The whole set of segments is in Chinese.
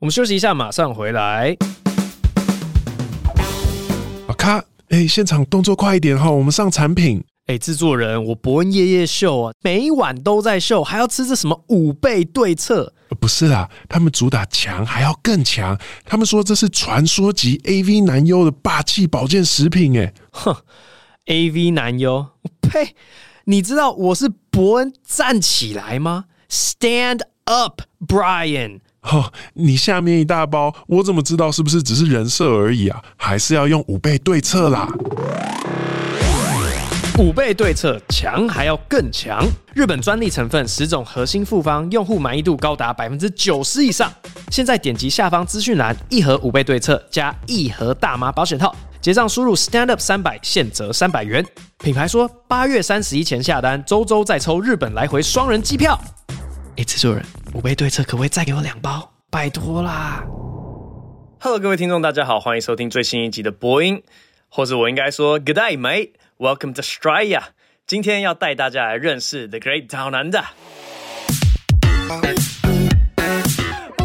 我们休息一下，马上回来。啊咔！哎、欸，现场动作快一点哈，我们上产品。哎、欸，制作人，我伯恩夜夜秀啊，每一晚都在秀，还要吃这什么五倍对策？不是啦，他们主打强还要更强，他们说这是传说级 AV 男优的霸气保健食品。哎，哼，AV 男优，呸！你知道我是伯恩站起来吗？Stand up, Brian。哦，你下面一大包，我怎么知道是不是只是人设而已啊？还是要用五倍对策啦！五倍对策，强还要更强。日本专利成分十种核心复方，用户满意度高达百分之九十以上。现在点击下方资讯栏，一盒五倍对策加一盒大麻保险套，结账输入 stand up 三百，现折三百元。品牌说八月三十一前下单，周周再抽日本来回双人机票。哎，制作人，五倍对策可不可以再给我两包？拜托啦！Hello，各位听众，大家好，欢迎收听最新一集的播音，或者我应该说 Good day, mate，Welcome to Australia。今天要带大家来认识 The Great Down Under。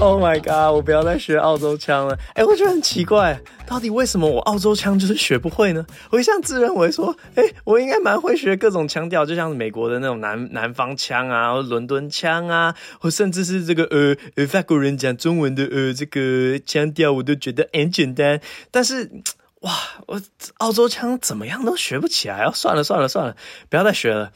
Oh my god！我不要再学澳洲腔了。哎，我觉得很奇怪，到底为什么我澳洲腔就是学不会呢？我一向自认为说，哎，我应该蛮会学各种腔调，就像美国的那种南南方腔啊，或伦敦腔啊，或甚至是这个呃呃法国人讲中文的呃这个腔调，我都觉得很简单。但是哇，我澳洲腔怎么样都学不起来啊！算了算了算了，不要再学了。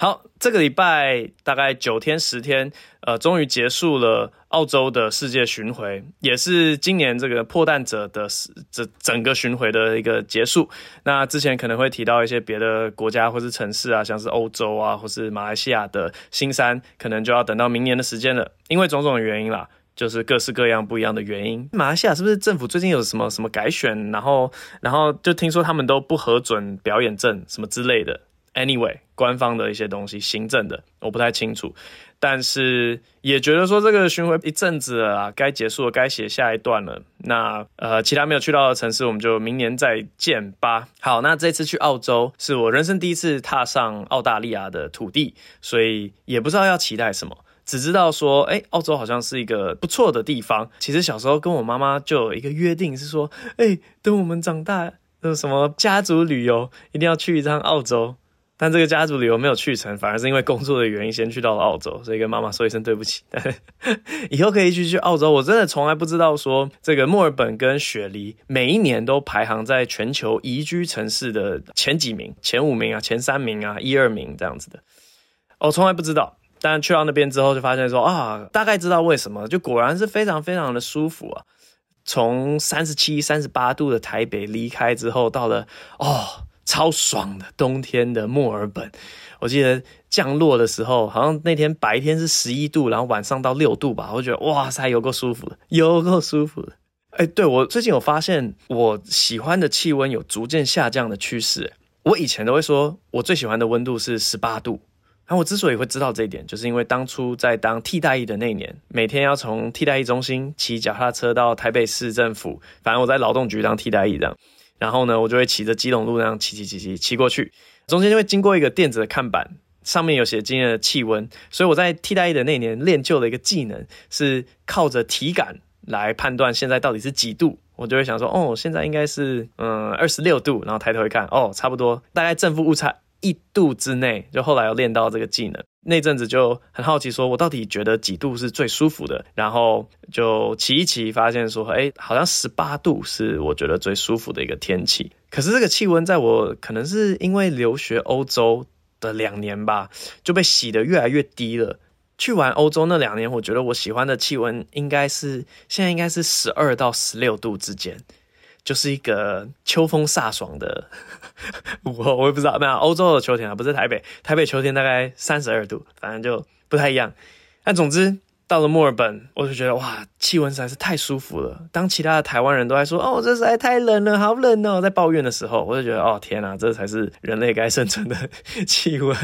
好，这个礼拜大概九天十天，呃，终于结束了澳洲的世界巡回，也是今年这个破蛋者的这整个巡回的一个结束。那之前可能会提到一些别的国家或是城市啊，像是欧洲啊，或是马来西亚的新山，可能就要等到明年的时间了，因为种种原因啦，就是各式各样不一样的原因。马来西亚是不是政府最近有什么什么改选，然后然后就听说他们都不核准表演证什么之类的。Anyway，官方的一些东西，行政的我不太清楚，但是也觉得说这个巡回一阵子了啊，该结束了，该写下一段了。那呃，其他没有去到的城市，我们就明年再见吧。好，那这次去澳洲是我人生第一次踏上澳大利亚的土地，所以也不知道要期待什么，只知道说，哎，澳洲好像是一个不错的地方。其实小时候跟我妈妈就有一个约定，是说，哎，等我们长大，那什么家族旅游一定要去一趟澳洲。但这个家族旅游没有去成，反而是因为工作的原因先去到了澳洲，所以跟妈妈说一声对不起。以后可以一起去澳洲。我真的从来不知道说这个墨尔本跟雪梨每一年都排行在全球宜居城市的前几名，前五名啊，前三名啊，一二名这样子的。我从来不知道，但去到那边之后就发现说啊，大概知道为什么，就果然是非常非常的舒服啊。从三十七、三十八度的台北离开之后，到了哦。超爽的冬天的墨尔本，我记得降落的时候，好像那天白天是十一度，然后晚上到六度吧，我觉得哇塞，有够舒服的，有够舒服的。哎，对，我最近有发现，我喜欢的气温有逐渐下降的趋势。我以前都会说，我最喜欢的温度是十八度。然后我之所以会知道这一点，就是因为当初在当替代役的那一年，每天要从替代役中心骑脚踏车到台北市政府，反正我在劳动局当替代役这样。然后呢，我就会骑着基隆路那样骑骑骑骑骑过去，中间就会经过一个电子的看板，上面有写今天的气温。所以我在替代役的那年练就了一个技能，是靠着体感来判断现在到底是几度。我就会想说，哦，现在应该是嗯二十六度，然后抬头一看，哦，差不多，大概正负误差一度之内。就后来有练到这个技能。那阵子就很好奇，说我到底觉得几度是最舒服的？然后就骑一骑，发现说，哎，好像十八度是我觉得最舒服的一个天气。可是这个气温，在我可能是因为留学欧洲的两年吧，就被洗得越来越低了。去完欧洲那两年，我觉得我喜欢的气温应该是现在应该是十二到十六度之间。就是一个秋风飒爽的，我我也不知道，没有欧洲的秋天啊，不是台北，台北秋天大概三十二度，反正就不太一样。但总之到了墨尔本，我就觉得哇，气温实在是太舒服了。当其他的台湾人都在说哦，这实在太冷了，好冷哦，在抱怨的时候，我就觉得哦，天哪，这才是人类该生存的 气温。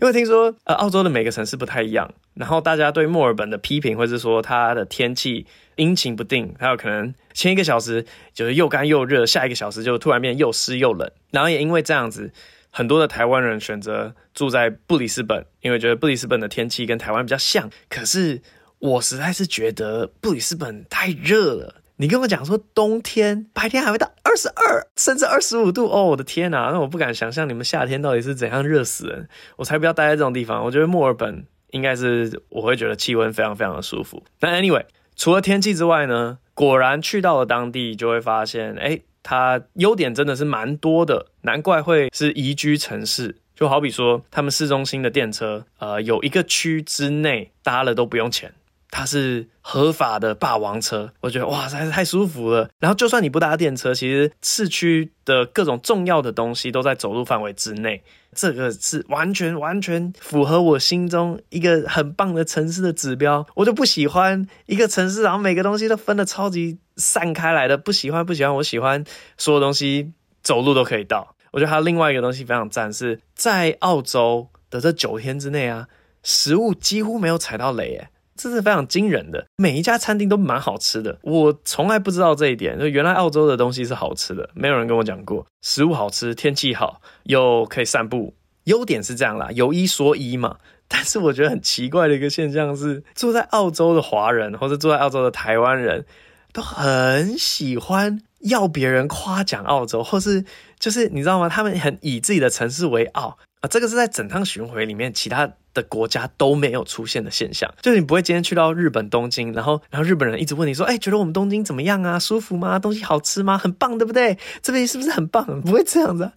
因为听说呃，澳洲的每个城市不太一样，然后大家对墨尔本的批评，或是说它的天气。阴晴不定，还有可能前一个小时就是又干又热，下一个小时就突然变又湿又冷。然后也因为这样子，很多的台湾人选择住在布里斯本，因为觉得布里斯本的天气跟台湾比较像。可是我实在是觉得布里斯本太热了。你跟我讲说冬天白天还会到二十二甚至二十五度哦，我的天哪！那我不敢想象你们夏天到底是怎样热死人。我才不要待在这种地方。我觉得墨尔本应该是我会觉得气温非常非常的舒服。那 anyway，除了天气之外呢，果然去到了当地就会发现，哎，它优点真的是蛮多的，难怪会是宜居城市。就好比说，他们市中心的电车，呃，有一个区之内搭了都不用钱。它是合法的霸王车，我觉得哇，实在是太舒服了。然后就算你不搭电车，其实市区的各种重要的东西都在走路范围之内。这个是完全完全符合我心中一个很棒的城市的指标。我就不喜欢一个城市，然后每个东西都分的超级散开来的，不喜欢不喜欢。我喜欢所有东西走路都可以到。我觉得还有另外一个东西非常赞，是在澳洲的这九天之内啊，食物几乎没有踩到雷，诶。这是非常惊人的，每一家餐厅都蛮好吃的。我从来不知道这一点，就原来澳洲的东西是好吃的，没有人跟我讲过。食物好吃，天气好，又可以散步，优点是这样啦，有一说一嘛。但是我觉得很奇怪的一个现象是，住在澳洲的华人或者住在澳洲的台湾人都很喜欢要别人夸奖澳洲，或是就是你知道吗？他们很以自己的城市为傲。啊，这个是在整趟巡回里面其他的国家都没有出现的现象，就是你不会今天去到日本东京，然后然后日本人一直问你说，哎，觉得我们东京怎么样啊？舒服吗？东西好吃吗？很棒，对不对？这边是不是很棒？不会这样子。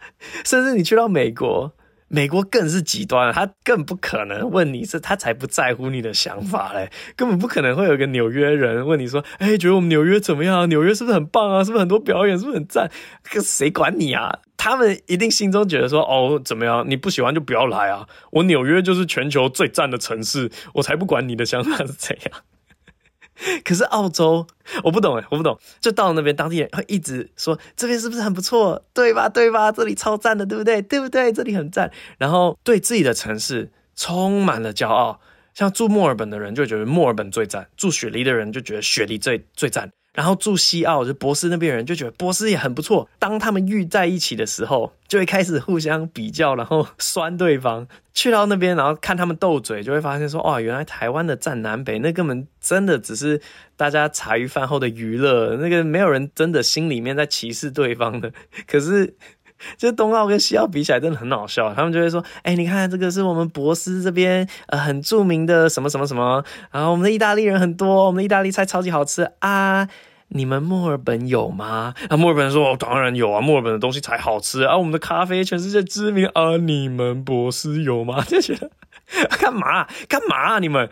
甚至你去到美国，美国更是极端了，他更不可能问你是，他才不在乎你的想法嘞，根本不可能会有个纽约人问你说，哎，觉得我们纽约怎么样？纽约是不是很棒啊？是不是很多表演？是不是很赞？可谁管你啊？他们一定心中觉得说，哦，怎么样？你不喜欢就不要来啊！我纽约就是全球最赞的城市，我才不管你的想法是怎样。可是澳洲，我不懂诶，我不懂。就到了那边，当地人会一直说，这边是不是很不错？对吧？对吧？这里超赞的，对不对？对不对？这里很赞。然后对自己的城市充满了骄傲。像住墨尔本的人就觉得墨尔本最赞，住雪梨的人就觉得雪梨最最赞。然后住西澳，就博斯那边人就觉得博斯也很不错。当他们遇在一起的时候，就会开始互相比较，然后酸对方。去到那边，然后看他们斗嘴，就会发现说，哇，原来台湾的站南北，那根本真的只是大家茶余饭后的娱乐，那个没有人真的心里面在歧视对方的。可是。就东澳跟西澳比起来，真的很好笑。他们就会说：“哎、你看这个是我们博斯这边呃很著名的什么什么什么，然后我们的意大利人很多，我们的意大利菜超级好吃啊。你们墨尔本有吗？啊，墨尔本人说：当然有啊，墨尔本的东西才好吃啊。我们的咖啡全世界知名啊。你们博斯有吗？就觉得干嘛干嘛？你们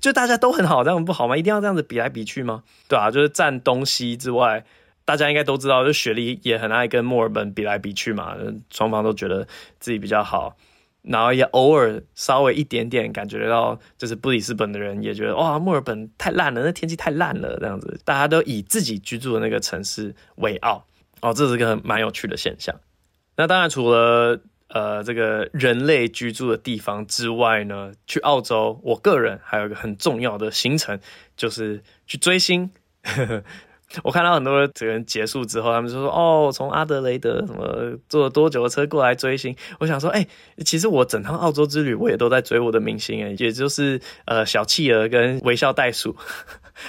就大家都很好，这样不好吗？一定要这样子比来比去吗？对啊，就是占东西之外。”大家应该都知道，就雪梨也很爱跟墨尔本比来比去嘛，双方都觉得自己比较好，然后也偶尔稍微一点点感觉到，就是布里斯本的人也觉得哇，墨尔本太烂了，那天气太烂了，这样子，大家都以自己居住的那个城市为傲，哦，这是个蛮有趣的现象。那当然，除了呃这个人类居住的地方之外呢，去澳洲，我个人还有一个很重要的行程，就是去追星。我看到很多人结束之后，他们就说：“哦，从阿德雷德什么坐了多久的车过来追星？”我想说：“哎、其实我整趟澳洲之旅，我也都在追我的明星哎，也就是呃小企鹅跟微笑袋鼠，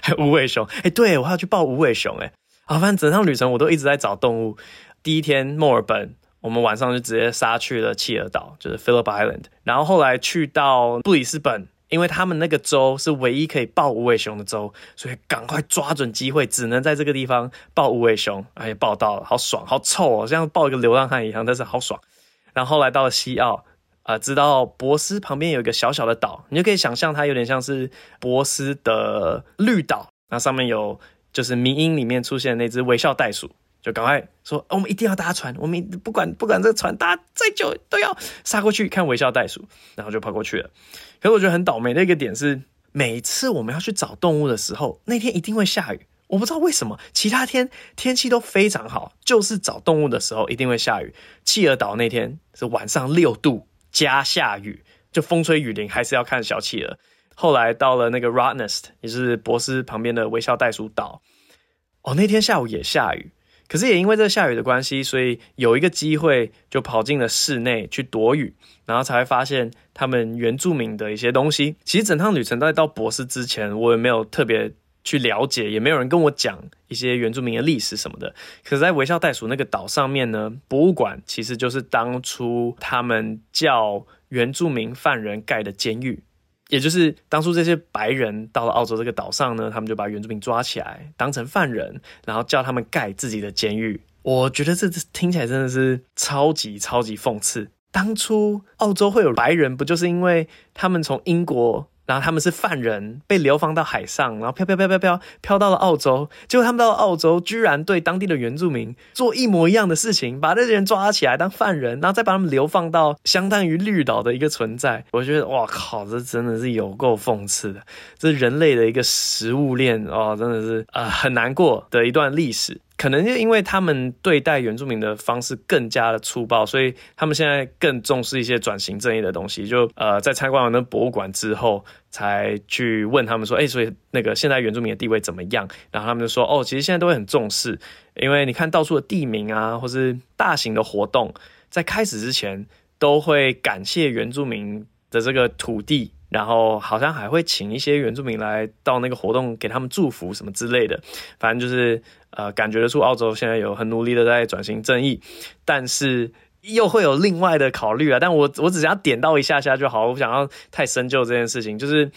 还 有无尾熊。哎、对，我还要去抱无尾熊哎。啊，反正整趟旅程我都一直在找动物。第一天墨尔本，我们晚上就直接杀去了企鹅岛，就是 Phillip Island。然后后来去到布里斯本。因为他们那个州是唯一可以抱无尾熊的州，所以赶快抓准机会，只能在这个地方抱无尾熊。哎，抱到了，好爽，好臭哦，像抱一个流浪汉一样，但是好爽。然后来到了西澳，啊、知道博斯旁边有一个小小的岛，你就可以想象它有点像是博斯的绿岛，那上面有就是迷因里面出现的那只微笑袋鼠。就赶快说，我们一定要搭船，我们不管不管这个船搭再久都要杀过去看微笑袋鼠，然后就跑过去了。可是我觉得很倒霉的一个点是，每次我们要去找动物的时候，那天一定会下雨。我不知道为什么，其他天天气都非常好，就是找动物的时候一定会下雨。企鹅岛那天是晚上六度加下雨，就风吹雨淋，还是要看小企鹅。后来到了那个 Rottnest，也是博斯旁边的微笑袋鼠岛，哦，那天下午也下雨。可是也因为这个下雨的关系，所以有一个机会就跑进了室内去躲雨，然后才会发现他们原住民的一些东西。其实整趟旅程在到博斯之前，我也没有特别去了解，也没有人跟我讲一些原住民的历史什么的。可是，在微笑袋鼠那个岛上面呢，博物馆其实就是当初他们叫原住民犯人盖的监狱。也就是当初这些白人到了澳洲这个岛上呢，他们就把原住民抓起来当成犯人，然后叫他们盖自己的监狱。我觉得这听起来真的是超级超级讽刺。当初澳洲会有白人，不就是因为他们从英国？然后他们是犯人，被流放到海上，然后飘飘飘飘飘飘到了澳洲。结果他们到了澳洲，居然对当地的原住民做一模一样的事情，把这些人抓起来当犯人，然后再把他们流放到相当于绿岛的一个存在。我觉得哇靠，这真的是有够讽刺的，这是人类的一个食物链哦，真的是啊、很难过的一段历史。可能就因为他们对待原住民的方式更加的粗暴，所以他们现在更重视一些转型正义的东西。就呃，在参观完那博物馆之后，才去问他们说：“哎，所以那个现在原住民的地位怎么样？”然后他们就说：“哦，其实现在都会很重视，因为你看到处的地名啊，或是大型的活动，在开始之前都会感谢原住民的这个土地。”然后好像还会请一些原住民来到那个活动，给他们祝福什么之类的。反正就是呃，感觉得出澳洲现在有很努力的在转型正义，但是又会有另外的考虑啊。但我我只想要点到一下下就好，我不想要太深究这件事情。就是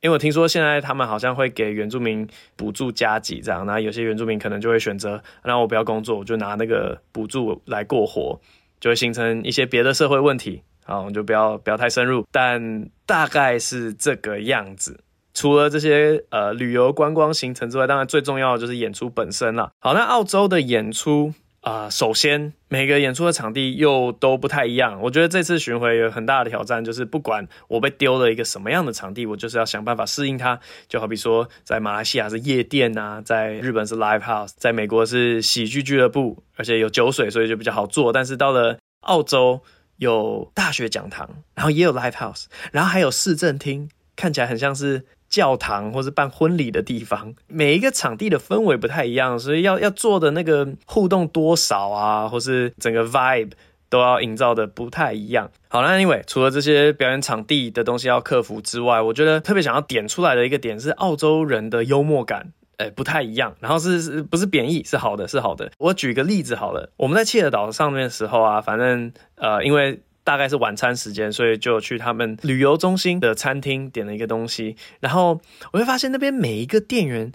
因为我听说现在他们好像会给原住民补助加给这样，那有些原住民可能就会选择，那我不要工作，我就拿那个补助来过活，就会形成一些别的社会问题。好，我们就不要不要太深入，但大概是这个样子。除了这些呃旅游观光行程之外，当然最重要的就是演出本身了。好，那澳洲的演出啊、首先每个演出的场地又都不太一样。我觉得这次巡回有很大的挑战，就是不管我被丢了一个什么样的场地，我就是要想办法适应它。就好比说，在马来西亚是夜店啊，在日本是 live house，在美国是喜剧俱乐部，而且有酒水，所以就比较好做。但是到了澳洲，有大学讲堂，然后也有 live house，然后还有市政厅，看起来很像是教堂或是办婚礼的地方。每一个场地的氛围不太一样，所以要要做的那个互动多少啊，或是整个 vibe 都要营造的不太一样。好，了 anyway，除了这些表演场地的东西要克服之外，我觉得特别想要点出来的一个点是澳洲人的幽默感。诶，不太一样，然后是是不是贬义？是好的，是好的。我举个例子好了，我们在切尔岛上面的时候啊，反正呃，因为大概是晚餐时间，所以就去他们旅游中心的餐厅点了一个东西，然后我会发现那边每一个店员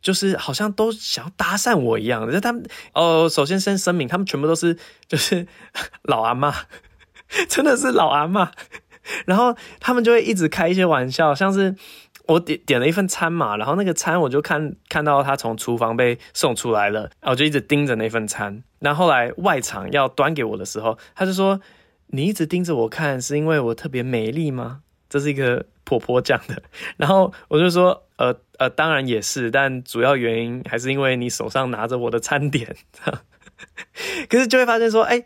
就是好像都想要搭讪我一样，就他们哦，首先先声明，他们全部都是就是 老阿妈，真的是老阿妈，然后他们就会一直开一些玩笑，像是。我点点了一份餐嘛，然后那个餐我就看看到他从厨房被送出来了，然后我就一直盯着那份餐。然后后来外场要端给我的时候，他就说：“你一直盯着我看，是因为我特别美丽吗？”这是一个婆婆讲的。然后我就说：“呃呃，当然也是，但主要原因还是因为你手上拿着我的餐点。”可是就会发现说：“哎，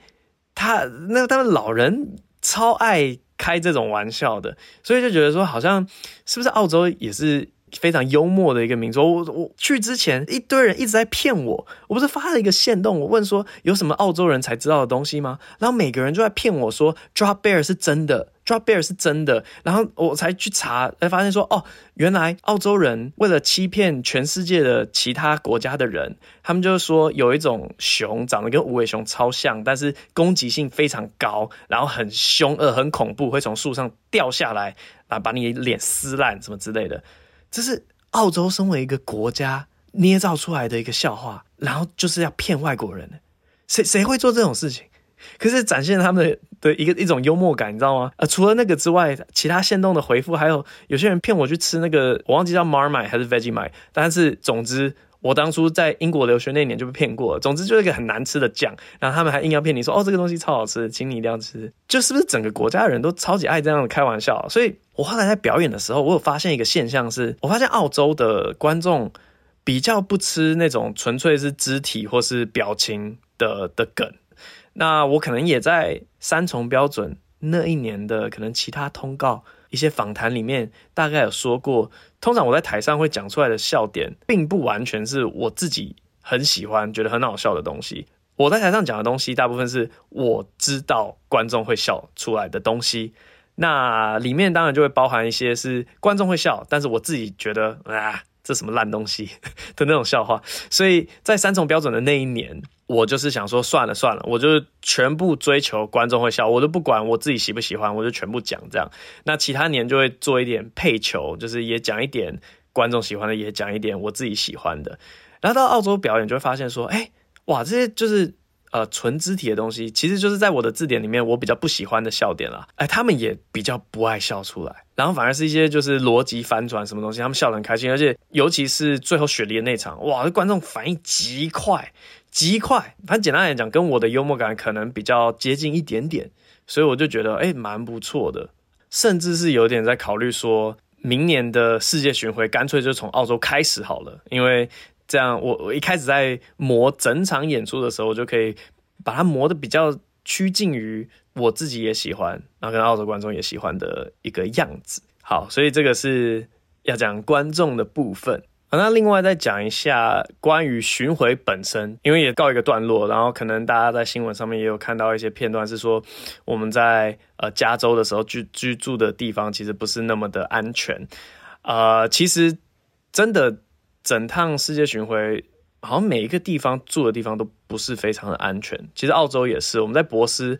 他那他们老人超爱。”开这种玩笑的，所以就觉得说，好像是不是澳洲也是非常幽默的一个民族？我我去之前，一堆人一直在骗我，我不是发了一个线动，我问说有什么澳洲人才知道的东西吗？然后每个人就在骗我说，Drop Bear 是真的。Drop Bear 是真的，然后我才去查，才发现说，哦，原来澳洲人为了欺骗全世界的其他国家的人，他们就是说有一种熊长得跟无尾熊超像，但是攻击性非常高，然后很凶恶、很恐怖，会从树上掉下来，啊，把你脸撕烂什么之类的。这是澳洲身为一个国家捏造出来的一个笑话，然后就是要骗外国人，谁谁会做这种事情？可是展现他们的的一个一种幽默感，你知道吗？呃，除了那个之外，其他线动的回复还有有些人骗我去吃那个，我忘记叫 Marmit 还是 Vegemite，但是总之我当初在英国留学那年就被骗过了。总之就是一个很难吃的酱，然后他们还硬要骗你说，哦，这个东西超好吃，请你一定要吃。就是不是整个国家的人都超级爱这样的开玩笑？所以我后来在表演的时候，我有发现一个现象是，我发现澳洲的观众比较不吃那种纯粹是肢体或是表情的的梗。那我可能也在三重标准那一年的可能其他通告一些访谈里面，大概有说过，通常我在台上会讲出来的笑点，并不完全是我自己很喜欢、觉得很好笑的东西。我在台上讲的东西，大部分是我知道观众会笑出来的东西。那里面当然就会包含一些是观众会笑，但是我自己觉得啊，这什么烂东西 的那种笑话。所以在三重标准的那一年，我就是想说算了算了，我就全部追求观众会笑，我都不管我自己喜不喜欢，我就全部讲这样。那其他年就会做一点配球，就是也讲一点观众喜欢的，也讲一点我自己喜欢的。然后到澳洲表演就会发现说，哎，哇，这些就是。呃，纯肢体的东西，其实就是在我的字典里面，我比较不喜欢的笑点啦。哎，他们也比较不爱笑出来，然后反而是一些就是逻辑反转什么东西，他们笑得很开心，而且尤其是最后雪梨的那场，哇，观众反应极快，极快。反正简单来讲，跟我的幽默感可能比较接近一点点，所以我就觉得哎，蛮不错的，甚至是有点在考虑说，明年的世界巡回干脆就从澳洲开始好了，因为。这样，我我一开始在磨整场演出的时候，我就可以把它磨得比较趋近于我自己也喜欢，然后跟澳洲观众也喜欢的一个样子。好，所以这个是要讲观众的部分。好，那另外再讲一下关于巡回本身，因为也告一个段落，然后可能大家在新闻上面也有看到一些片段，是说我们在呃加州的时候居居住的地方其实不是那么的安全。呃，其实真的。整趟世界巡回，好像每一个地方住的地方都不是非常的安全。其实澳洲也是，我们在博斯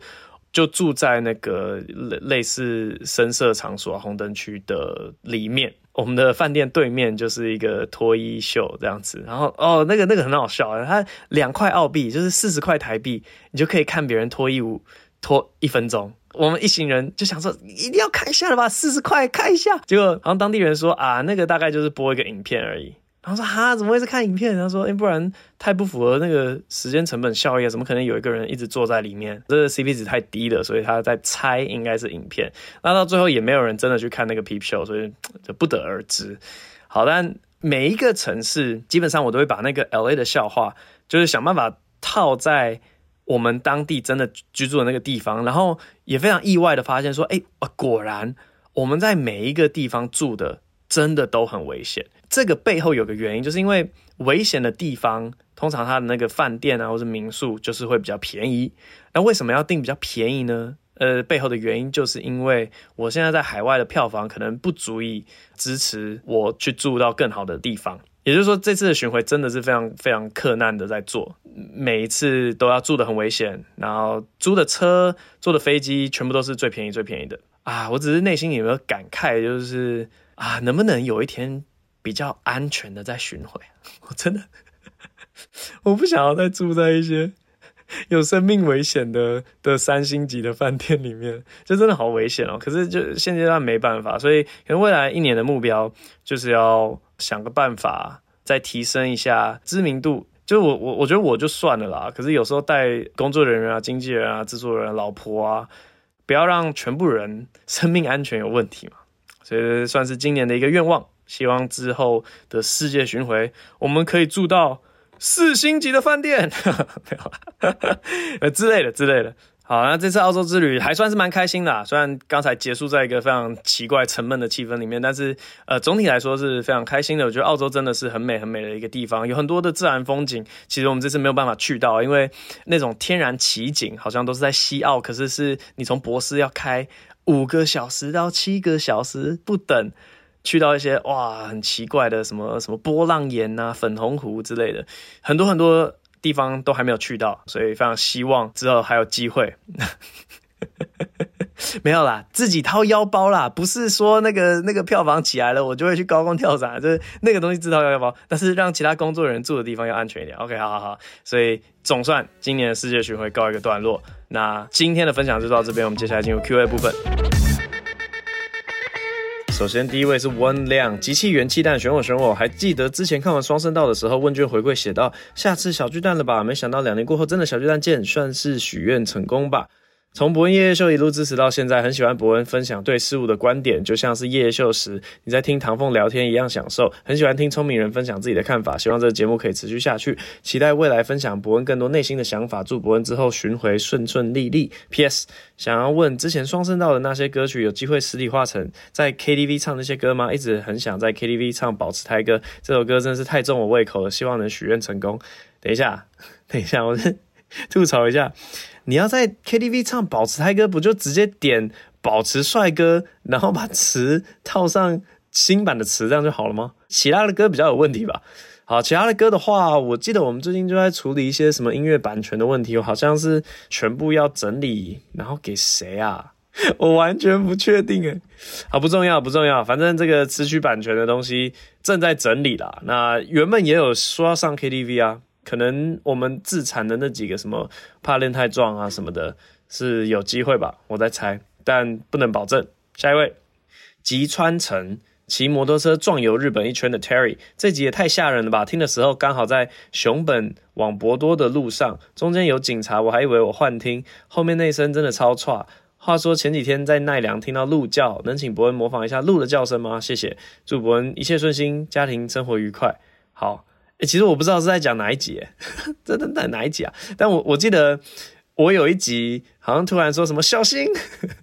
就住在那个类类似深色场所、红灯区的里面。我们的饭店对面就是一个脱衣秀这样子。然后哦，那个那个很好笑啊，它两块澳币就是四十块台币，你就可以看别人脱衣舞脱一分钟。我们一行人就想说，一定要看一下了吧，四十块看一下。结果好像当地人说啊，那个大概就是播一个影片而已。然后说哈，怎么会是看影片？他说，哎，不然太不符合那个时间成本效益，怎么可能有一个人一直坐在里面？这个 CP 值太低了，所以他在猜应该是影片。那到最后也没有人真的去看那个 P P show 所以就不得而知。好，但每一个城市基本上我都会把那个 LA 的笑话，就是想办法套在我们当地真的居住的那个地方，然后也非常意外的发现说，哎，果然我们在每一个地方住的真的都很危险。这个背后有个原因，就是因为危险的地方，通常它的那个饭店啊，或是民宿，就是会比较便宜。那为什么要订比较便宜呢？呃，背后的原因就是因为我现在在海外的票房可能不足以支持我去住到更好的地方。也就是说，这次的巡回真的是非常非常克难的在做，每一次都要住得很危险，然后租的车、坐的飞机，全部都是最便宜最便宜的啊！我只是内心有没有感慨，就是啊，能不能有一天？比较安全的在巡回，我真的 我不想要再住在一些 有生命危险的的三星级的饭店里面，就真的好危险哦。可是就现阶段没办法，所以可能未来一年的目标就是要想个办法再提升一下知名度。就我我我觉得我就算了啦，可是有时候带工作人员啊、经纪人啊、制作人、老婆啊，不要让全部人生命安全有问题嘛。所以算是今年的一个愿望。希望之后的世界巡回，我们可以住到四星级的饭店，没有呃之类的之类的。好，那这次澳洲之旅还算是蛮开心的啊，虽然刚才结束在一个非常奇怪沉闷的气氛里面，但是呃总体来说是非常开心的。我觉得澳洲真的是很美很美的一个地方，有很多的自然风景。其实我们这次没有办法去到，因为那种天然奇景好像都是在西澳，可是是你从博斯要开五个小时到七个小时不等。去到一些哇很奇怪的什么什么波浪岩啊、粉红湖之类的，很多很多地方都还没有去到，所以非常希望之后还有机会。没有啦，自己掏腰包啦，不是说那个那个票房起来了，我就会去高空跳伞，就是那个东西自掏腰包，但是让其他工作人员住的地方要安全一点。OK，好好好，所以总算今年的世界巡回告一个段落。那今天的分享就到这边，我们接下来进入 Q&A 部分。首先，第一位是温亮，集气元气弹，选我选我。还记得之前看完双声道的时候，问卷回馈写到下次小巨蛋了吧？没想到两年过后，真的小巨蛋见，算是许愿成功吧。从博恩夜夜秀一路支持到现在，很喜欢博恩分享对事物的观点，就像是夜夜秀时你在听唐凤聊天一样享受。很喜欢听聪明人分享自己的看法，希望这个节目可以持续下去。期待未来分享博恩更多内心的想法。祝博恩之后巡回顺顺利利。P.S. 想要问之前双声道的那些歌曲，有机会实体化成在 KTV 唱那些歌吗？一直很想在 KTV 唱《保持胎歌》这首歌，真的是太重我胃口了，希望能许愿成功。等一下，等一下，我 吐槽一下，你要在 KTV 唱保持嗨歌，不就直接点保持帅哥，然后把词套上新版的词，这样就好了吗？其他的歌比较有问题吧。好，其他的歌的话，我记得我们最近就在处理一些什么音乐版权的问题，好像是全部要整理，然后给谁啊？我完全不确定诶。好，不重要，不重要，反正这个词曲版权的东西正在整理啦。那原本也有说要上 KTV 啊，可能我们自产的那几个什么怕练太壮啊什么的，是有机会吧？我在猜，但不能保证。下一位，吉川城骑摩托车撞游日本一圈的 Terry，这集也太吓人了吧！听的时候刚好在熊本往博多的路上，中间有警察，我还以为我幻听，后面那声真的超差。话说前几天在奈良听到鹿叫，能请博恩模仿一下鹿的叫声吗？谢谢，祝博恩一切顺心，家庭生活愉快。好，其实我不知道是在讲哪一集，真的在哪一集啊？但我我记得我有一集好像突然说什么小心，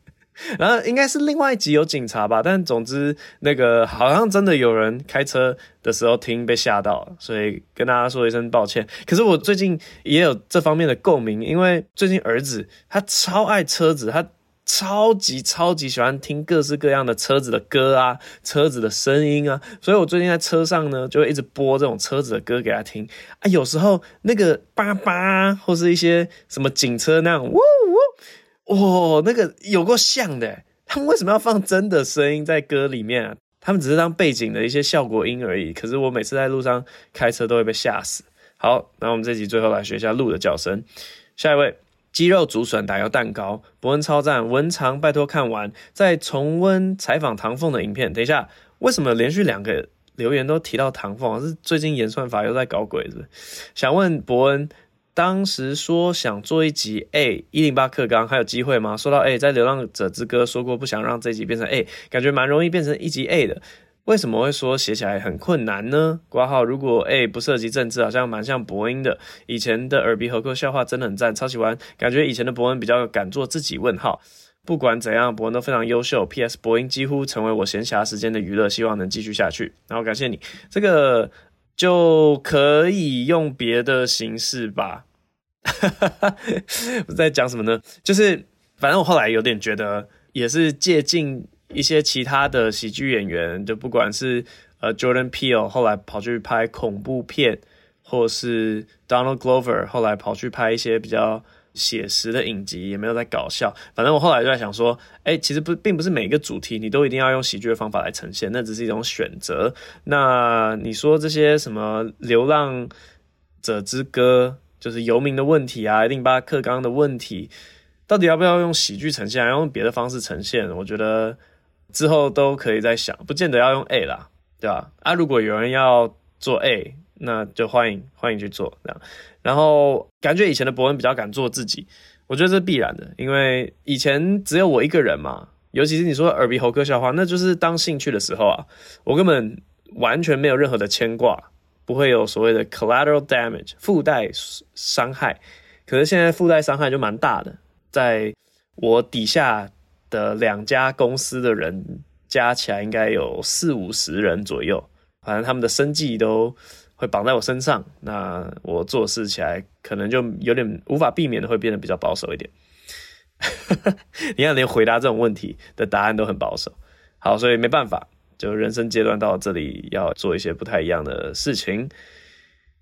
然后应该是另外一集有警察吧。但总之那个好像真的有人开车的时候听被吓到，所以跟大家说一声抱歉。可是我最近也有这方面的共鸣，因为最近儿子他超爱车子，他。超级超级喜欢听各式各样的车子的歌啊，车子的声音啊，所以我最近在车上呢，就会一直播这种车子的歌给他听啊。有时候那个叭叭，或是一些什么警车那样，呜呜，哇，那个有够像的。他们为什么要放真的声音在歌里面啊？他们只是当背景的一些效果音而已。可是我每次在路上开车都会被吓死。好，那我们这集最后来学一下鹿的叫声。下一位。鸡肉竹笋打油蛋糕，伯恩超赞，文长拜托看完再重温采访唐凤的影片。等一下，为什么连续两个留言都提到唐凤？是最近演算法又在搞鬼是不是？想问伯恩，当时说想做一集 A 一零八课纲，还有机会吗？说到 A，在《流浪者之歌》说过不想让这集变成 A，感觉蛮容易变成一集 A 的。为什么会说写起来很困难呢？括号如果 A 不涉及政治，好像蛮像博恩的。以前的耳鼻喉科笑话真的很赞，超喜欢。感觉以前的博恩比较敢做自己。问号。不管怎样，博恩都非常优秀。P.S. 博恩几乎成为我闲暇时间的娱乐，希望能继续下去。然后感谢你，这个就可以用别的形式吧。我 在讲什么呢？就是反正我后来有点觉得，也是借镜。一些其他的喜剧演员，就不管是呃 Jordan Peele 后来跑去拍恐怖片，或是 Donald Glover 后来跑去拍一些比较写实的影集，也没有在搞笑。反正我后来就在想说，哎、其实不并不是每个主题你都一定要用喜剧的方法来呈现，那只是一种选择。那你说这些什么流浪者之歌，就是游民的问题啊，一零八课纲的问题，到底要不要用喜剧呈现，还用别的方式呈现？我觉得。之后都可以再想，不见得要用 A 啦，对吧？啊，如果有人要做 A，那就欢迎欢迎去做这样。然后感觉以前的博恩比较敢做自己，我觉得这是必然的，因为以前只有我一个人嘛。尤其是你说耳鼻喉科笑话，那就是当兴趣的时候啊，我根本完全没有任何的牵挂，不会有所谓的 collateral damage 附带伤害。可是现在附带伤害就蛮大的，在我底下。的两家公司的人加起来应该有四五十人左右，反正他们的生计都会绑在我身上，那我做事起来可能就有点无法避免的会变得比较保守一点。你看，连回答这种问题的答案都很保守。好，所以没办法，就人生阶段到这里要做一些不太一样的事情，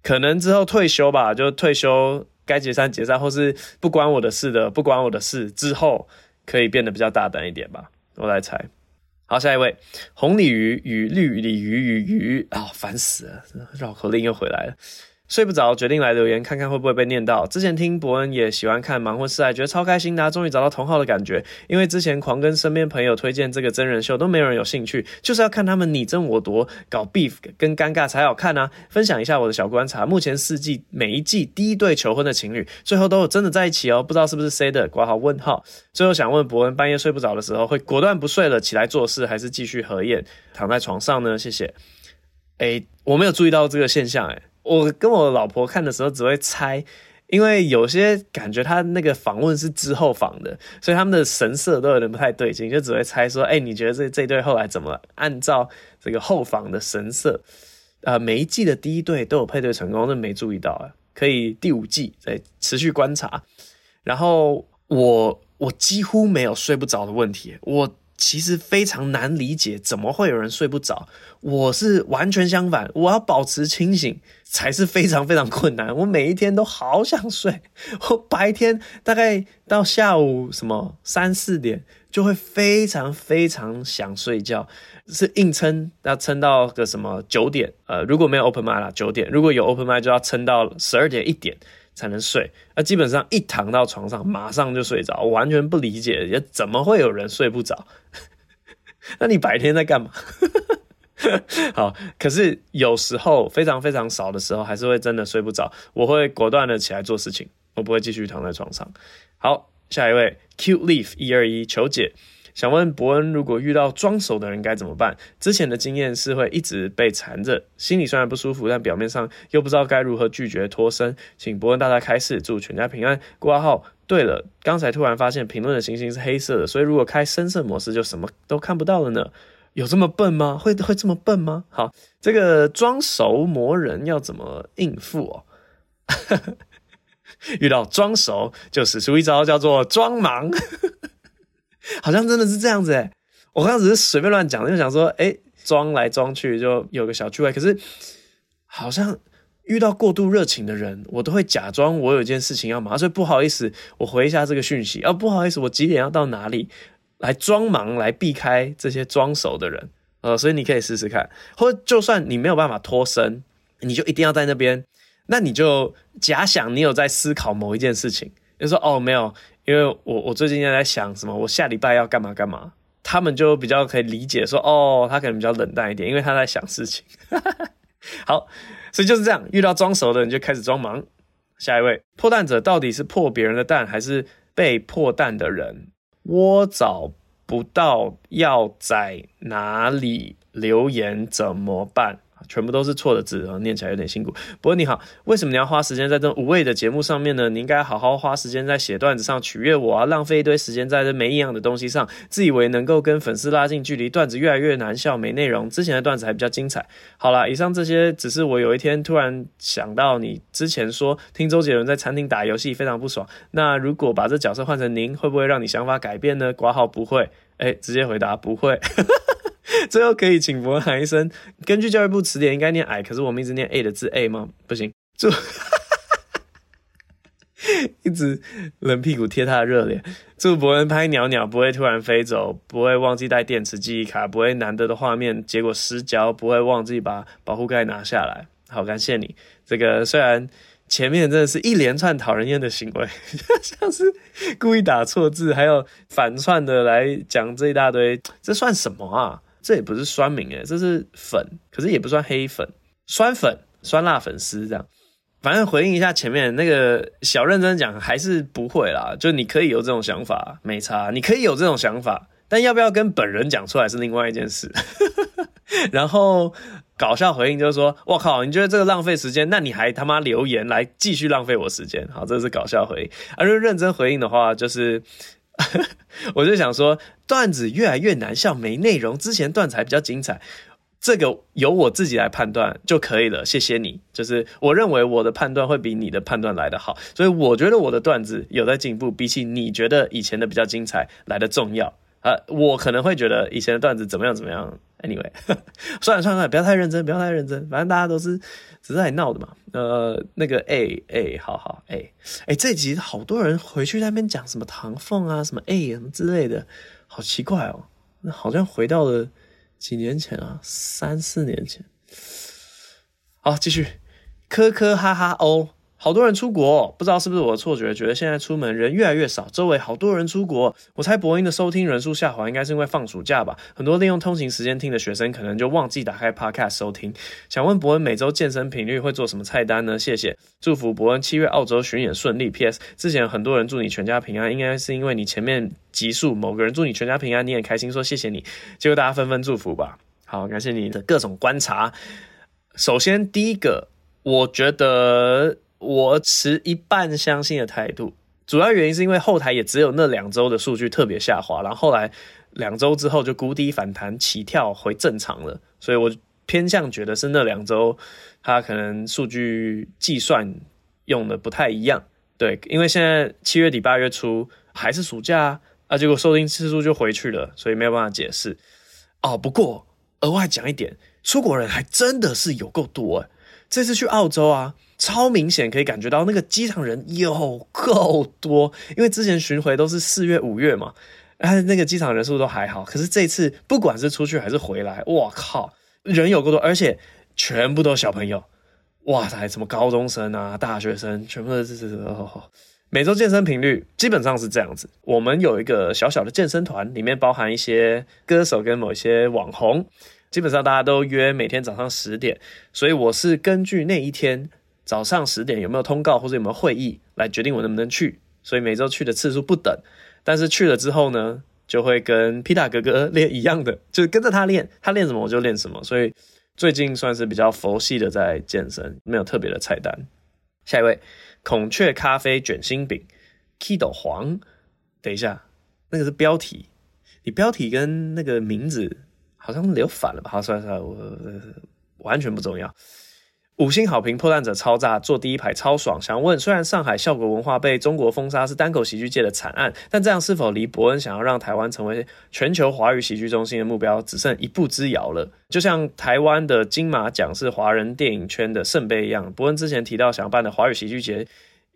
可能之后退休吧，就退休该解散解散，或是不关我的事的不关我的事之后。可以变得比较大胆一点吧，我来猜。好，下一位，红鲤鱼与绿鲤鱼与鱼啊，烦死了，绕口令又回来了。睡不着，决定来留言看看会不会被念到。之前听伯恩也喜欢看《盲婚试爱》，觉得超开心的，终于找到同好的感觉。因为之前狂跟身边朋友推荐这个真人秀，都没有人有兴趣，就是要看他们你争我夺、搞 beef 跟尴尬才好看啊！分享一下我的小观察，目前四季每一季第一对求婚的情侣，最后都有真的在一起哦，不知道是不是 C 的？挂号问号。最后想问伯恩，半夜睡不着的时候，会果断不睡了起来做事，还是继续合眼躺在床上呢？谢谢。哎，我没有注意到这个现象，哎。我跟我老婆看的时候只会猜，因为有些感觉他那个访问是之后访的，所以他们的神色都有点不太对劲，就只会猜说，哎，你觉得这这对后来怎么按照这个后访的神色，呃，每一季的第一对都有配对成功，那没注意到啊。可以第五季再持续观察。然后我我几乎没有睡不着的问题，我其实非常难理解怎么会有人睡不着。我是完全相反，我要保持清醒才是非常非常困难。我每一天都好想睡，我白天大概到下午什么三四点就会非常非常想睡觉，是硬撑要撑到个什么九点，呃，如果没有 open mic 啦，九点，如果有 open mic 就要撑到十二点一点。才能睡，那基本上一躺到床上马上就睡着，我完全不理解，也怎么会有人睡不着？那你白天在干嘛？好，可是有时候非常非常少的时候，还是会真的睡不着，我会果断的起来做事情，我不会继续躺在床上。好，下一位 Cute Leaf 一二一求解。想问伯恩，如果遇到装熟的人该怎么办？之前的经验是会一直被缠着，心里虽然不舒服，但表面上又不知道该如何拒绝脱身。请伯恩大大开示，祝全家平安。挂号。对了，刚才突然发现评论的星星是黑色的，所以如果开深色模式就什么都看不到了呢？有这么笨吗？会会这么笨吗？好，这个装熟魔人要怎么应付哦？遇到装熟就使出一招叫做装忙。好像真的是这样子诶，我刚刚只是随便乱讲，就想说，诶，装来装去就有个小趣味。可是好像遇到过度热情的人，我都会假装我有一件事情要忙，所以不好意思，我回一下这个讯息。哦，不好意思，我几点要到哪里？来装忙来避开这些装熟的人。呃，所以你可以试试看，或者就算你没有办法脱身，你就一定要在那边，那你就假想你有在思考某一件事情，就说哦，没有。因为我我最近也在想什么，我下礼拜要干嘛干嘛，他们就比较可以理解说，哦，他可能比较冷淡一点，因为他在想事情。好，所以就是这样，遇到装熟的人就开始装忙。下一位破蛋者到底是破别人的蛋，还是被破蛋的人？我找不到要在哪里留言，怎么办？全部都是错的字啊，念起来有点辛苦。不过你好，为什么你要花时间在这无谓的节目上面呢？你应该好好花时间在写段子上取悦我啊，浪费一堆时间在这没营养的东西上，自以为能够跟粉丝拉近距离，段子越来越难笑，没内容。之前的段子还比较精彩。好啦，以上这些只是我有一天突然想到，你之前说听周杰伦在餐厅打游戏非常不爽。那如果把这角色换成您，会不会让你想法改变呢？括号不会，哎，直接回答不会。最后可以请博恩喊一声，根据教育部词典应该念矮，可是我们一直念 a 的字 a 吗？不行，祝 一直冷屁股贴他的热脸，祝博恩拍鸟鸟不会突然飞走，不会忘记带电池记忆卡，不会难得的画面结果失焦，不会忘记把保护盖拿下来。好，感谢你。这个虽然前面真的是一连串讨人厌的行为，像是故意打错字，还有反串的来讲这一大堆，这算什么啊？这也不是酸民诶，这是粉，可是也不算黑粉，酸粉、酸辣粉丝这样。反正回应一下前面那个小认真讲，还是不会啦。就你可以有这种想法，没差，你可以有这种想法，但要不要跟本人讲出来是另外一件事。然后搞笑回应就是说：“我靠，你觉得这个浪费时间，那你还他妈留言来继续浪费我时间？”好，这是搞笑回应。而如果认真回应的话，就是。我就想说，段子越来越难笑，没内容。之前段子还比较精彩，这个由我自己来判断就可以了。谢谢你，就是我认为我的判断会比你的判断来得好，所以我觉得我的段子有在进步，比起你觉得以前的比较精彩来的重要。啊，我可能会觉得以前的段子怎么样怎么样。Anyway，算了算了，不要太认真，不要太认真，反正大家都是只是在闹的嘛。呃，那个 A A，好好 A，哎，这集好多人回去那边讲什么唐凤啊，什么 A 什么之类的，好奇怪哦，那好像回到了几年前啊，三四年前。好，继续，科科哈哈哦。好多人出国，不知道是不是我的错觉，觉得现在出门人越来越少，周围好多人出国。我猜伯恩的收听人数下滑，应该是因为放暑假吧。很多利用通勤时间听的学生，可能就忘记打开 Podcast 收听。想问伯恩每周健身频率会做什么菜单呢？谢谢，祝福伯恩七月澳洲巡演顺利。P.S. 之前很多人祝你全家平安，应该是因为你前面集数某个人祝你全家平安，你很开心说谢谢你，结果大家纷纷祝福吧。好，感谢你的各种观察。首先第一个，我觉得。我持一半相信的态度，主要原因是因为后台也只有那两周的数据特别下滑，然后后来两周之后就谷底反弹起跳回正常了，所以我偏向觉得是那两周它可能数据计算用的不太一样。对，因为现在七月底八月初还是暑假啊，啊，结果收听次数就回去了，所以没有办法解释。哦，不过额外讲一点，出国人还真的是有够多诶。这次去澳洲啊，超明显可以感觉到那个机场人有够多，因为之前巡回都是四月五月嘛，哎，那个机场人数都还好。可是这次不管是出去还是回来，我靠，人有够多，而且全部都是小朋友，哇塞，什么高中生啊、大学生，全部都是是是。每周健身频率基本上是这样子，我们有一个小小的健身团，里面包含一些歌手跟某一些网红。基本上大家都约每天早上十点，所以我是根据那一天早上十点有没有通告或者有没有会议来决定我能不能去。所以每周去的次数不等，但是去了之后呢，就会跟皮塔哥哥练一样的，就是跟着他练，他练什么我就练什么。所以最近算是比较佛系的在健身，没有特别的菜单。下一位，孔雀咖啡卷心饼，Kido 黄，等一下，那个是标题，你标题跟那个名字。好像留反了吧？好，算了算了，我完全不重要。五星好评，破烂者超炸，坐第一排超爽。想问，虽然上海效果文化被中国封杀是单口喜剧界的惨案，但这样是否离伯恩想要让台湾成为全球华语喜剧中心的目标只剩一步之遥了？就像台湾的金马奖是华人电影圈的圣杯一样，伯恩之前提到想要办的华语喜剧节。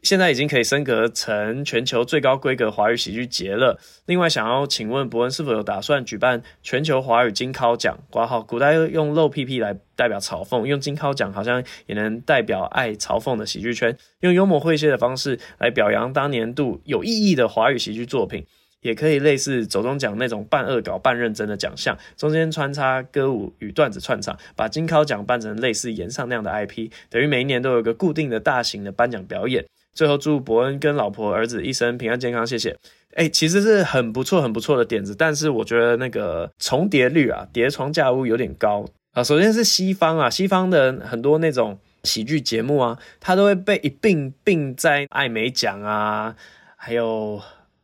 现在已经可以升格成全球最高规格华语喜剧节了。另外，想要请问博恩是否有打算举办全球华语金尻奖？括号古代用露屁屁来代表嘲讽，用金尻奖好像也能代表爱嘲讽的喜剧圈。用幽默诙谐的方式来表扬当年度有意义的华语喜剧作品，也可以类似走中奖那种半恶搞半认真的奖项，中间穿插歌舞与段子串场，把金尻奖办成类似炎上那样的 IP，等于每一年都有一个固定的大型的颁奖表演。最后祝伯恩跟老婆儿子一生平安健康，谢谢。哎、其实是很不错、很不错的点子，但是我觉得那个重叠率啊，叠床架屋有点高啊。首先是西方啊，西方的很多那种喜剧节目啊，它都会被一并并在艾美奖啊，还有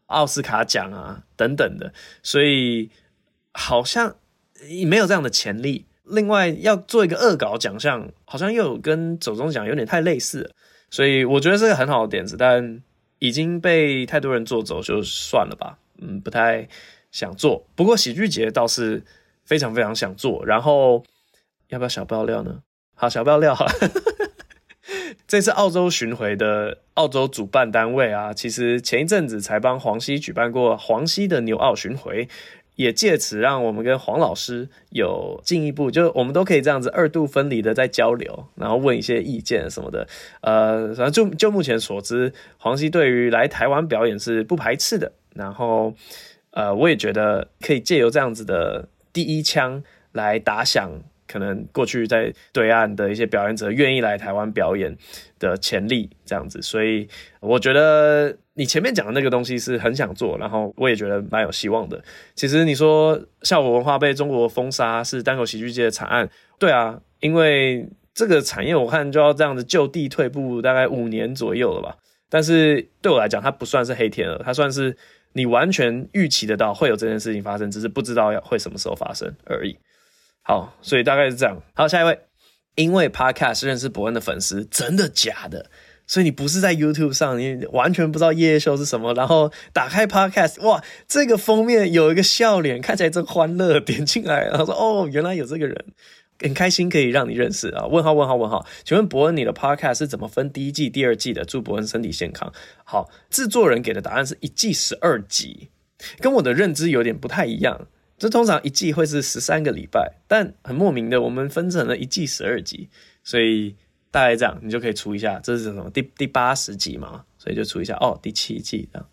奥斯卡奖啊等等的，所以好像没有这样的潜力。另外要做一个恶搞奖项，好像又跟走钟奖有点太类似了。所以我觉得是个很好的点子，但已经被太多人做走，就算了吧。嗯，不太想做。不过喜剧节倒是非常非常想做。然后要不要小爆料呢？好，小爆料哈。这次澳洲巡回的澳洲主办单位啊，其实前一阵子才帮黄西举办过黄西的纽澳巡回。也借此让我们跟黄老师有进一步，就我们都可以这样子二度分离的在交流，然后问一些意见什么的。呃，反正就就目前所知，黄西对于来台湾表演是不排斥的。然后，呃，我也觉得可以借由这样子的第一枪来打响。可能过去在对岸的一些表演者愿意来台湾表演的潜力，这样子，所以我觉得你前面讲的那个东西是很想做，然后我也觉得蛮有希望的。其实你说效果文化被中国封杀是单口喜剧界的惨案，对啊，因为这个产业我看就要这样子就地退步大概五年左右了吧。但是对我来讲，它不算是黑天鹅，它算是你完全预期得到会有这件事情发生，只是不知道要会什么时候发生而已。好，所以大概是这样。好，下一位，因为 Podcast 认识伯恩的粉丝，真的假的？所以你不是在 YouTube 上，你完全不知道夜夜秀是什么，然后打开 Podcast，哇，这个封面有一个笑脸，看起来真欢乐，点进来，然后说哦，原来有这个人，很开心可以让你认识啊。问号问号问号，请问伯恩，你的 Podcast 是怎么分第一季、第二季的？祝伯恩身体健康。好，制作人给的答案是一季十二集，跟我的认知有点不太一样。这通常一季会是十三个礼拜，但很莫名的，我们分成了一季十二集，所以大概这样，你就可以除一下，这是什么第第八十集嘛？所以就除一下哦，第七季这样。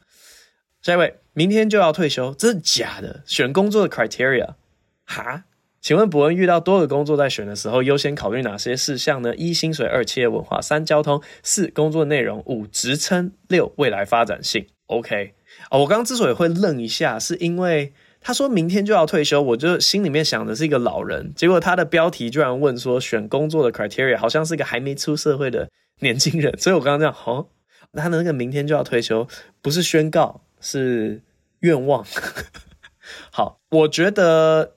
下一位，明天就要退休，这是假的？选工作的 criteria 哈？请问博恩遇到多个工作在选的时候，优先考虑哪些事项呢？一、薪水；二、企业文化；三、交通；四、工作内容；五、职称；六、未来发展性。OK，哦，我刚刚之所以会愣一下，是因为。他说明天就要退休，我就心里面想的是一个老人，结果他的标题居然问说选工作的 criteria，好像是一个还没出社会的年轻人，所以我刚刚这样，哦，他的那个明天就要退休，不是宣告，是愿望。好，我觉得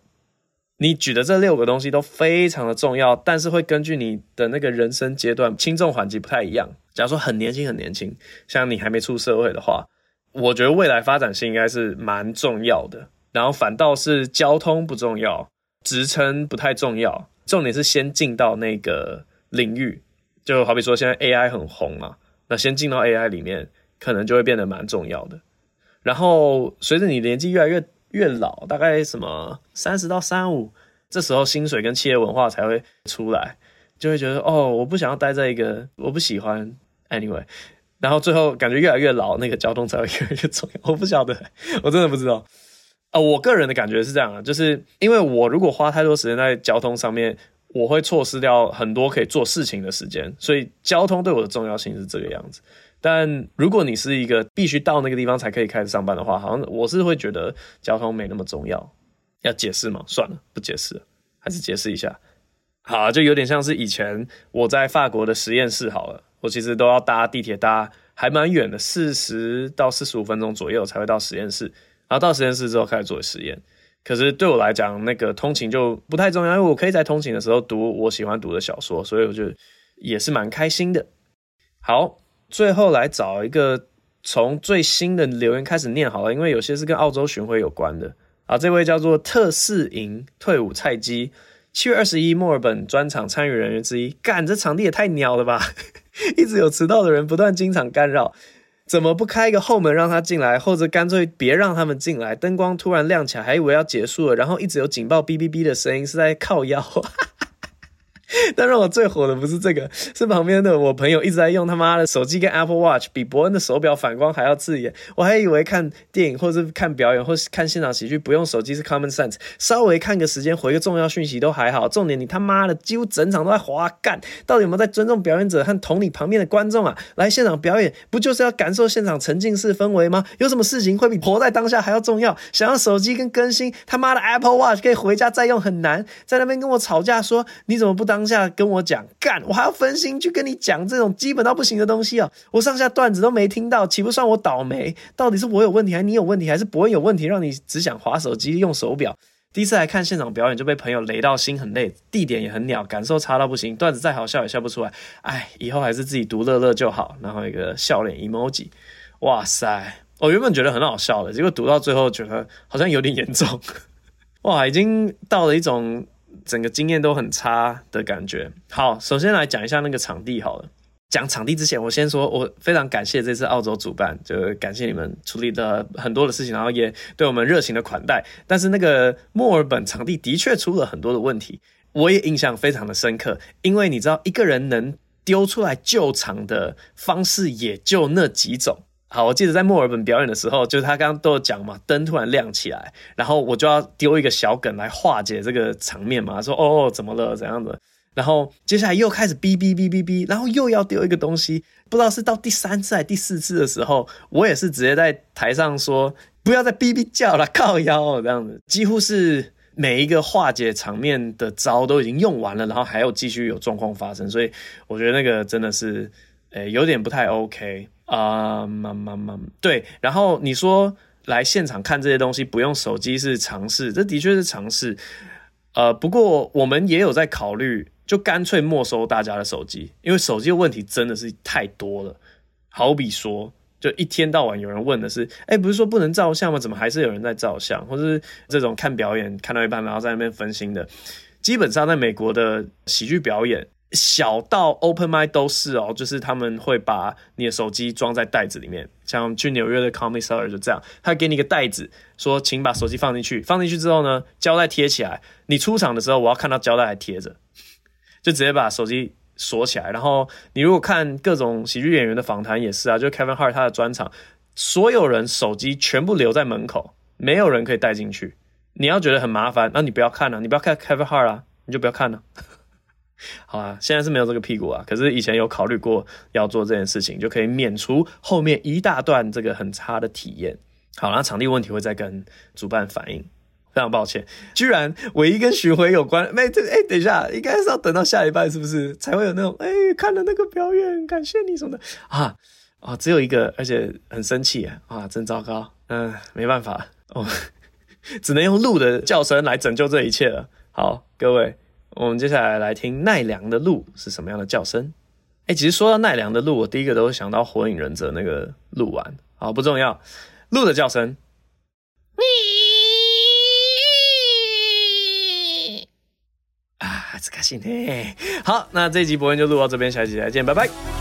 你举的这六个东西都非常的重要，但是会根据你的那个人生阶段轻重缓急不太一样。假如说很年轻很年轻，像你还没出社会的话，我觉得未来发展性应该是蛮重要的。然后反倒是交通不重要，职称不太重要，重点是先进到那个领域。就好比说现在 AI 很红嘛，那先进到 AI 里面，可能就会变得蛮重要的。然后随着你年纪越来越越老，大概什么三十到三五，这时候薪水跟企业文化才会出来，就会觉得哦，我不想要待在一个我不喜欢，anyway，然后最后感觉越来越老，那个交通才会越来越重要。我不晓得，我真的不知道。啊、呃，我个人的感觉是这样啊，就是因为我如果花太多时间在交通上面。我会错失掉很多可以做事情的时间，所以交通对我的重要性是这个样子。但如果你是一个必须到那个地方才可以开始上班的话，好像我是会觉得交通没那么重要。要解释吗？算了，不解释，还是解释一下。好，就有点像是以前我在法国的实验室好了，我其实都要搭地铁搭还蛮远的，四十到四十五分钟左右才会到实验室，然后到实验室之后开始做实验。可是对我来讲，那个通勤就不太重要，因为我可以在通勤的时候读我喜欢读的小说，所以我就也是蛮开心的。好，最后来找一个从最新的留言开始念好了，因为有些是跟澳洲巡回有关的。啊，这位叫做特四营退伍菜鸡，七月二十一墨尔本专场参与人员之一。干，这场地也太鸟了吧！一直有迟到的人不断经常干扰。怎么不开一个后门让他进来，或者干脆别让他们进来？灯光突然亮起来，还以为要结束了，然后一直有警报哔哔哔的声音，是在靠腰。但让我最火的不是这个，是旁边的我朋友一直在用他妈的手机跟 Apple Watch，比伯恩的手表反光还要刺眼。我还以为看电影或是看表演或是看现场喜剧不用手机是 common sense，稍微看个时间回个重要讯息都还好。重点你他妈的几乎整场都在滑干，到底有没有在尊重表演者和同你旁边的观众啊？来现场表演不就是要感受现场沉浸式氛围吗？有什么事情会比活在当下还要重要？想要手机跟更新他妈的 Apple Watch 可以回家再用很难，在那边跟我吵架说你怎么不当？当下跟我讲干，我还要分心去跟你讲这种基本到不行的东西啊！我上下段子都没听到，岂不算我倒霉？到底是我有问题，还是你有问题，还是博恩有问题，让你只想划手机用手表？第一次来看现场表演就被朋友雷到心很累，地点也很鸟，感受差到不行，段子再好笑也笑不出来。哎，以后还是自己独乐乐就好。然后一个笑脸 emoji，哇塞！我原本觉得很好笑的，结果读到最后觉得好像有点严重。哇，已经到了一种。整个经验都很差的感觉。好，首先来讲一下那个场地好了。讲场地之前，我先说，我非常感谢这次澳洲主办，就感谢你们处理的很多的事情，然后也对我们热情的款待。但是那个墨尔本场地的确出了很多的问题，我也印象非常的深刻，因为你知道，一个人能丢出来救场的方式也就那几种。好，我记得在墨尔本表演的时候，就是他刚刚都有讲嘛，灯突然亮起来，然后我就要丢一个小梗来化解这个场面嘛，说哦，怎么了，怎样的，然后接下来又开始哔哔哔哔哔，然后又要丢一个东西，不知道是到第三次还是第四次的时候，我也是直接在台上说不要再哔哔叫了，靠腰这样子，几乎是每一个化解场面的招都已经用完了，然后还有继续有状况发生，所以我觉得那个真的是，诶，有点不太 OK。啊，慢慢慢，对。然后你说来现场看这些东西不用手机是尝试，这的确是尝试。呃，不过我们也有在考虑，就干脆没收大家的手机，因为手机的问题真的是太多了。好比说，就一天到晚有人问的是，哎，不是说不能照相吗？怎么还是有人在照相？或者是这种看表演看到一半然后在那边分心的，基本上在美国的喜剧表演。小到 open mind 都是哦，就是他们会把你的手机装在袋子里面，像去纽约的 Comedy Cellar 就这样，他给你一个袋子，说请把手机放进去，放进去之后呢，胶带贴起来，你出场的时候我要看到胶带还贴着，就直接把手机锁起来。然后你如果看各种喜剧演员的访谈也是啊，就 Kevin Hart 他的专场，所有人手机全部留在门口，没有人可以带进去。你要觉得很麻烦，那你不要看了，你不要看 Kevin Hart 啊，你就不要看了，好啊，现在是没有这个屁股啊，可是以前有考虑过要做这件事情，就可以免除后面一大段这个很差的体验。好，那场地问题会再跟主办反映，非常抱歉，居然唯一跟巡回有关，没这个，哎，等一下，应该是要等到下礼拜是不是才会有那种，哎，看了那个表演，感谢你什么的啊啊，只有一个，而且很生气啊，真糟糕，嗯，没办法哦，只能用鹿的叫声来拯救这一切了。好，各位。我们接下来来听奈良的鹿是什么样的叫声。哎，其实说到奈良的鹿，我第一个都会想到《火影忍者》那个鹿丸。好，不重要，鹿的叫声。啊，这开心呢。好，那这一集播音就录到这边，下期再见，拜拜。